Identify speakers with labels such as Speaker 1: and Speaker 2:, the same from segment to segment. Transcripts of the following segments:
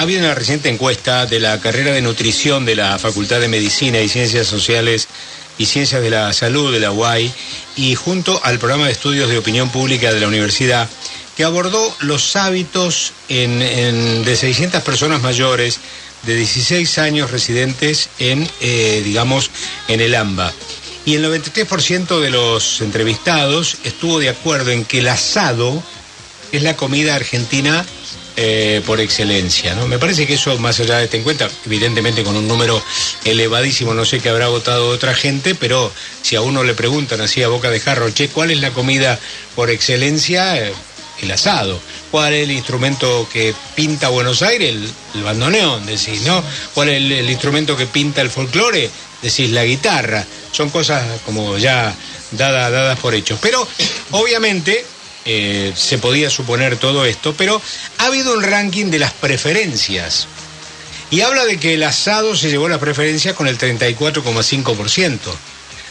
Speaker 1: Ha habido una reciente encuesta de la carrera de nutrición de la Facultad de Medicina y Ciencias Sociales y Ciencias de la Salud de la UAI y junto al programa de estudios de opinión pública de la universidad que abordó los hábitos de 600 personas mayores de 16 años residentes en, eh, digamos, en el AMBA. Y el 93% de los entrevistados estuvo de acuerdo en que el asado es la comida argentina eh, por excelencia. ¿no? Me parece que eso, más allá de este encuentro, evidentemente con un número elevadísimo, no sé qué habrá votado otra gente, pero si a uno le preguntan así a boca de jarro, che, ¿cuál es la comida por excelencia? Eh, el asado. ¿Cuál es el instrumento que pinta Buenos Aires? El, bandoneón, decís, ¿no? ¿Cuál es el, instrumento que pinta el folclore? Decís, la guitarra. Son cosas como ya dadas, dadas por hechos. Pero, obviamente, eh, se podía suponer todo esto, pero ha habido un ranking de las preferencias. Y habla de que el asado se llevó las preferencias con el 34,5%,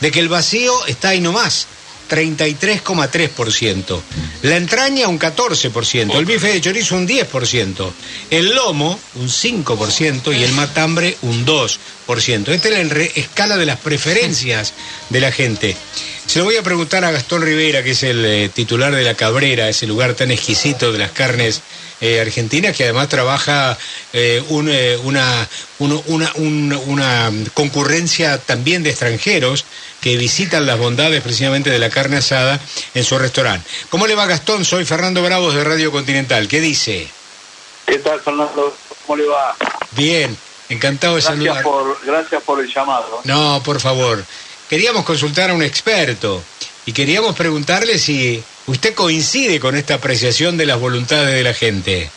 Speaker 1: de que el vacío está ahí nomás, 33,3%, la entraña un 14%, el bife de chorizo un 10%, el lomo un 5% y el matambre un 2%. Esta es la escala de las preferencias de la gente. Se lo voy a preguntar a Gastón Rivera, que es el eh, titular de La Cabrera, ese lugar tan exquisito de las carnes eh, argentinas, que además trabaja eh, una, una, concurrencia también de extranjeros que visitan las bondades precisamente de la carne asada en su restaurante. ¿Cómo le va Gastón? Soy Fernando Bravos de Radio Continental. ¿Qué dice?
Speaker 2: ¿Qué tal, Fernando? ¿Cómo le va?
Speaker 1: Bien, encantado de saludar.
Speaker 2: Por, gracias por el llamado.
Speaker 1: No, por favor queríamos consultar a un experto y queríamos preguntarle si usted coincide con esta apreciación de las voluntades de la gente.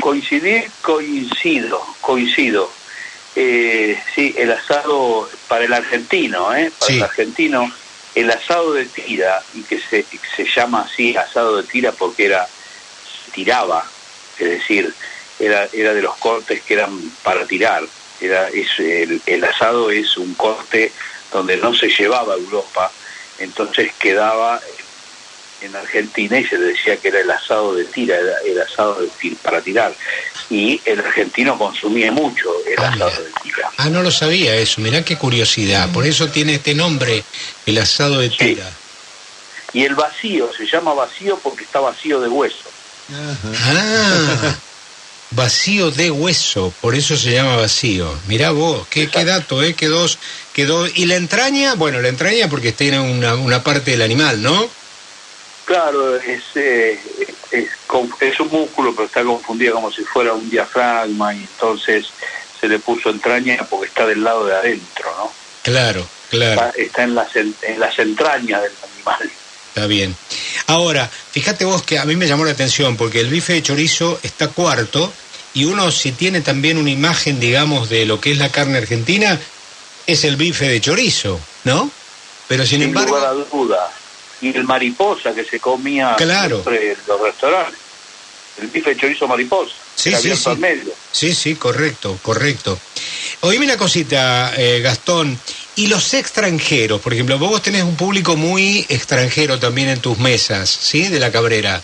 Speaker 2: Coincidir, coincido, coincido. Eh, sí, el asado para el argentino, ¿eh? para el argentino, el asado de tira, y que se, se llama así asado de tira porque era, tiraba, es decir, era, era de los cortes que eran para tirar era, es, el, asado es un corte donde no se llevaba a Europa, entonces quedaba en Argentina y se decía que era el asado de tira, era el asado de para tirar. Y el argentino consumía mucho el ah, asado de tira.
Speaker 1: Ah, no lo sabía eso, mirá qué curiosidad. Por eso tiene este nombre, el asado de tira.
Speaker 2: Y el vacío, se llama vacío porque está vacío de hueso.
Speaker 1: Ah, vacío de hueso, por eso se llama vacío. Mirá vos, qué, dato, ¿eh? Quedó, quedó... Y la entraña, bueno, la entraña porque tiene una, una parte del animal, ¿no?
Speaker 2: Claro, es, eh, es, es, un músculo, pero está confundido como si fuera un diafragma y entonces se le puso entraña porque está del lado de adentro, ¿no?
Speaker 1: Claro, claro.
Speaker 2: Está, en, las, en las entrañas del animal.
Speaker 1: Está bien. Ahora, fíjate vos que a mí me llamó la atención porque el bife de chorizo está cuarto y uno si tiene también una imagen, digamos, de lo que es la carne argentina, es el bife de chorizo, ¿no? Pero sin, embargo...
Speaker 2: Lugar a duda. Y el mariposa que se comía
Speaker 1: claro.
Speaker 2: en los restaurantes. El bife de chorizo mariposa.
Speaker 1: Sí, sí, sí. Sí, sí, correcto, correcto. Oíme una cosita, eh, Gastón. Y los extranjeros, por ejemplo, vos tenés un público muy extranjero también en tus mesas, ¿sí? De la cabrera.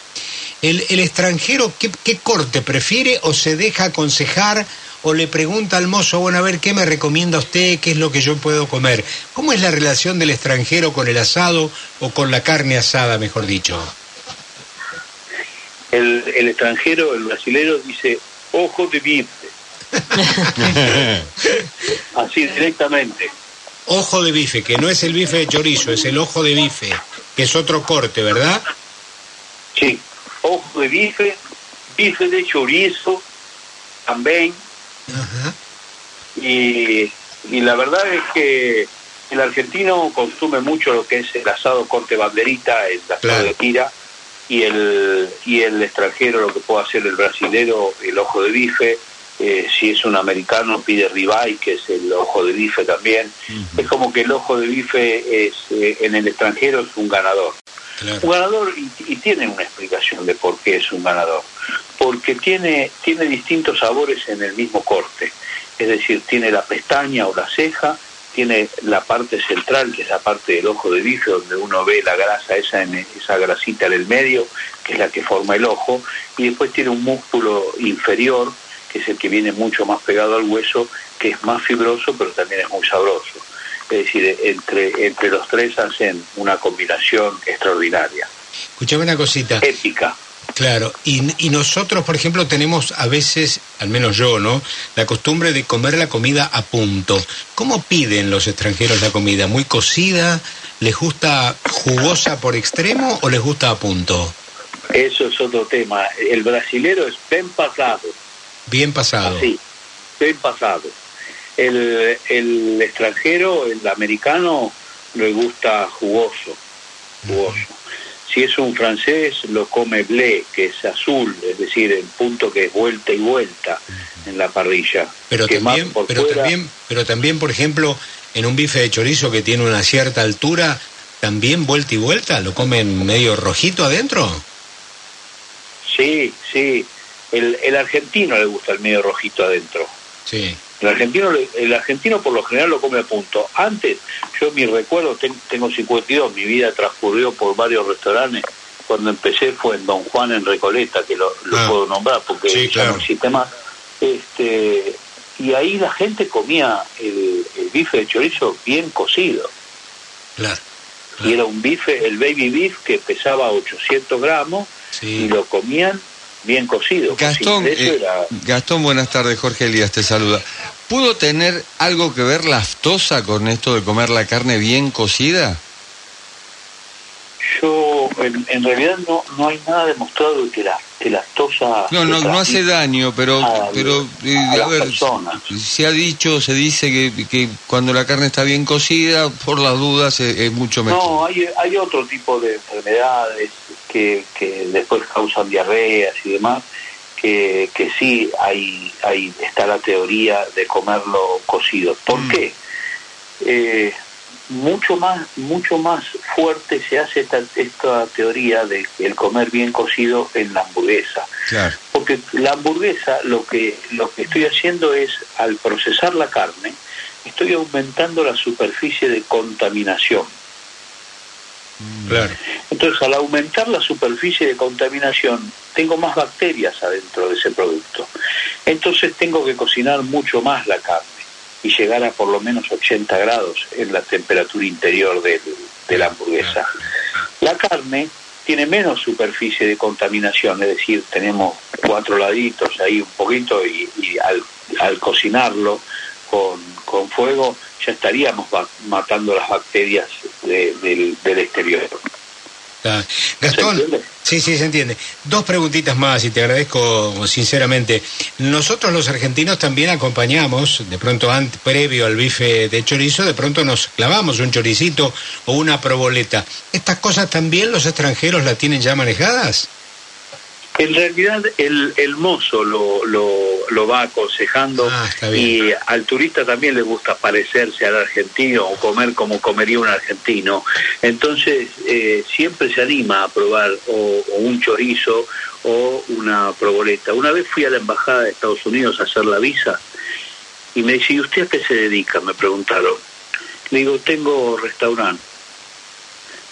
Speaker 1: ¿El, extranjero ¿qué, qué, corte prefiere o se deja aconsejar o le pregunta al mozo, bueno, a ver, ¿qué me recomienda usted? ¿Qué es lo que yo puedo comer? ¿Cómo es la relación del extranjero con el asado o con la carne asada, mejor dicho?
Speaker 2: El, el extranjero, el brasilero, dice, ojo de bife. Así directamente.
Speaker 1: Ojo de bife, que no es el bife de chorizo, es el ojo de bife, que es otro corte, ¿verdad?
Speaker 2: Sí, ojo de bife, bife de chorizo también. Y, la verdad es que el argentino consume mucho lo que es el asado corte banderita, el asado de tira, y el, y el extranjero lo que puede hacer el brasilero, el ojo de bife, eh, si es un americano pide ribeye, que es el ojo de bife también. Es como que el ojo de bife es, eh, en el extranjero es un ganador. Un ganador y, tiene una explicación de por qué es un ganador. Porque tiene, tiene distintos sabores en el mismo corte. Es decir, tiene la pestaña o la ceja tiene la parte central, que es la parte del ojo de bife, donde uno ve la grasa, esa, en, esa grasita en el medio, que es la que forma el ojo, y después tiene un músculo inferior, que es el que viene mucho más pegado al hueso, que es más fibroso, pero también es muy sabroso. Es decir, entre, entre los tres hacen una combinación extraordinaria.
Speaker 1: Escuchame una cosita.
Speaker 2: Épica.
Speaker 1: Claro, y, nosotros, por ejemplo, tenemos a veces, al menos yo, ¿no? La costumbre de comer la comida a punto. ¿Cómo piden los extranjeros la comida? ¿Muy cocida? ¿Les gusta jugosa por extremo o les gusta a punto?
Speaker 2: Eso es otro tema. El brasilero es bien pasado.
Speaker 1: Bien pasado.
Speaker 2: Sí, bien pasado. El, el extranjero, el americano, le gusta jugoso. Jugoso. Si es un francés, lo come blé, que es azul, es decir, el punto que es vuelta y vuelta en la parrilla.
Speaker 1: Pero, también, pero, también, pero también, por ejemplo, en un bife de chorizo que tiene una cierta altura, también vuelta y vuelta, ¿lo comen medio rojito adentro?
Speaker 2: Sí, sí. El, el argentino le gusta el medio rojito adentro.
Speaker 1: Sí.
Speaker 2: El argentino, el argentino por lo general lo come a punto. Antes, yo mi recuerdo, tengo 52, mi vida transcurrió por varios restaurantes. Cuando empecé fue en Don Juan en Recoleta, que lo, ah. puedo nombrar porque ya no existe más. Este, y ahí la gente comía el, bife de chorizo bien cocido.
Speaker 1: Claro,
Speaker 2: Y era un bife, el baby beef, que pesaba 800 gramos y lo comían bien cocido.
Speaker 3: Gastón, eh, Gastón, buenas tardes, Jorge Elías te saluda. ¿Pudo tener algo que ver la aftosa con esto de comer la carne bien cocida?
Speaker 2: Yo, en, realidad no, no hay nada demostrado de que la, que la aftosa...
Speaker 3: No, no, no hace daño, pero, pero
Speaker 2: eh, a, ver,
Speaker 3: se ha dicho, se dice que, que, cuando la carne está bien cocida, por las dudas es, mucho mejor.
Speaker 2: No, hay, hay otro tipo de enfermedades que, que después causan diarreas y demás, que, que sí hay, hay, está la teoría de comerlo cocido. ¿Por mm. qué? Eh, mucho más mucho más fuerte se hace esta, esta teoría de el comer bien cocido en la hamburguesa porque la hamburguesa lo que lo que estoy haciendo es al procesar la carne estoy aumentando la superficie de contaminación
Speaker 1: claro.
Speaker 2: entonces al aumentar la superficie de contaminación tengo más bacterias adentro de ese producto entonces tengo que cocinar mucho más la carne y llegar a por lo menos 80 grados en la temperatura interior de, la hamburguesa. La carne tiene menos superficie de contaminación, es decir, tenemos cuatro laditos ahí un poquito y, al, cocinarlo con, con, fuego ya estaríamos matando las bacterias del, del exterior.
Speaker 1: Gastón, sí, sí, se entiende. Dos preguntitas más y te agradezco sinceramente. Nosotros los argentinos también acompañamos, de pronto antes, previo al bife de chorizo, de pronto nos clavamos un choricito o una proboleta. ¿Estas cosas también los extranjeros las tienen ya manejadas?
Speaker 2: En realidad el, el mozo lo, lo, lo va aconsejando ah, y al turista también le gusta parecerse al argentino o comer como comería un argentino. Entonces eh, siempre se anima a probar o, un chorizo o una proboleta. Una vez fui a la Embajada de Estados Unidos a hacer la visa y me dice, ¿y usted a qué se dedica? Me preguntaron. Le digo, tengo restaurante.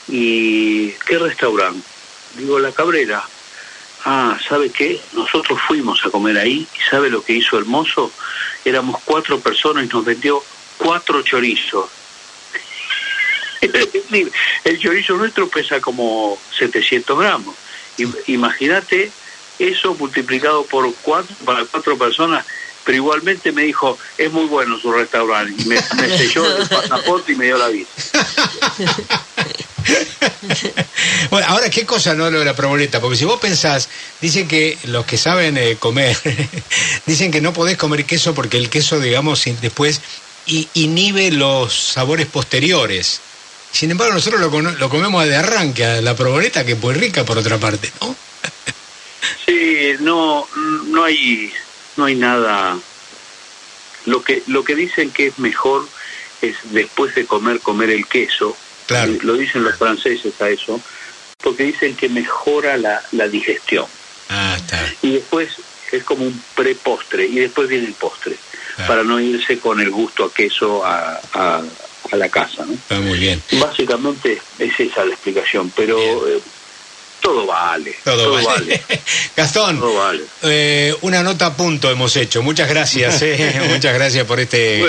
Speaker 2: ¿Y qué restaurante? Digo, La Cabrera ah, ¿sabe qué? Nosotros fuimos a comer ahí y ¿sabe lo que hizo el mozo? Éramos cuatro personas y nos vendió cuatro chorizos. el chorizo nuestro pesa como 700 gramos. Imagínate eso multiplicado por cuatro, para cuatro personas, pero igualmente me dijo, es muy bueno su restaurante. Y me, me selló el pasaporte y me dio la visa.
Speaker 1: bueno, ahora, ¿qué cosa no lo de la proboleta? Porque si vos pensás, dicen que los que saben eh, comer, dicen que no podés comer queso porque el queso, digamos, después inhibe los sabores posteriores. Sin embargo, nosotros lo, comemos de arranque, a la proboleta, que es muy rica por otra parte, ¿no?
Speaker 2: sí, no, no hay, no hay nada. Lo que, lo que dicen que es mejor es después de comer, comer el queso, lo dicen los franceses a eso, porque dicen que mejora la, la digestión.
Speaker 1: Ah, está.
Speaker 2: Y después es como un prepostre, y después viene el postre. para no irse con el gusto a queso a, a, la casa. ¿no?
Speaker 1: Está muy bien.
Speaker 2: Básicamente es esa la explicación, pero todo vale. Todo, vale.
Speaker 1: Gastón, eh, una nota a punto hemos hecho. Muchas gracias, eh. muchas gracias por este,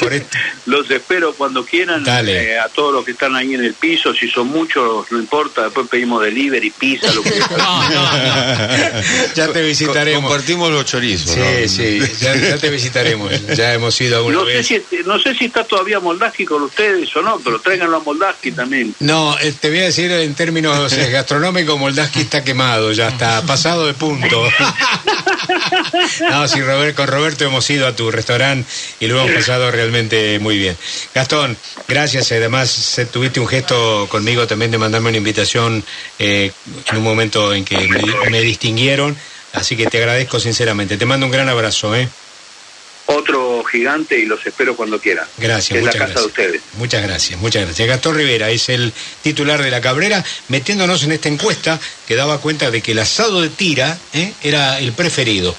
Speaker 2: este, Los espero cuando quieran. Eh, a todos los que están ahí en el piso, si son muchos, no importa. Después pedimos delivery, pizza, lo que no,
Speaker 1: Ya te visitaremos.
Speaker 3: Compartimos los chorizos.
Speaker 1: Sí, sí, ya, te visitaremos. Ya hemos ido alguna
Speaker 2: no
Speaker 1: vez.
Speaker 2: Sé si, no sé si está todavía Moldaski con ustedes o no, pero tráiganlo a Moldaski también.
Speaker 1: No, te voy a decir en términos gastronómicos Moldaski está quemado, ya está pasado de punto. no, sí, Robert, con Roberto hemos ido a tu restaurante y lo hemos pasado realmente muy bien. Gastón, gracias. Además, tuviste un gesto conmigo también de mandarme una invitación eh, en un momento en que me, distinguieron. Así que te agradezco sinceramente. Te mando un gran abrazo. ¿eh?
Speaker 2: otro gigante y los espero cuando quieran.
Speaker 1: Gracias, muchas gracias. ustedes. Muchas gracias, muchas gracias. Gastón Rivera es el titular de la Cabrera, metiéndonos en esta encuesta que daba cuenta de que el asado de tira ¿eh? era el preferido.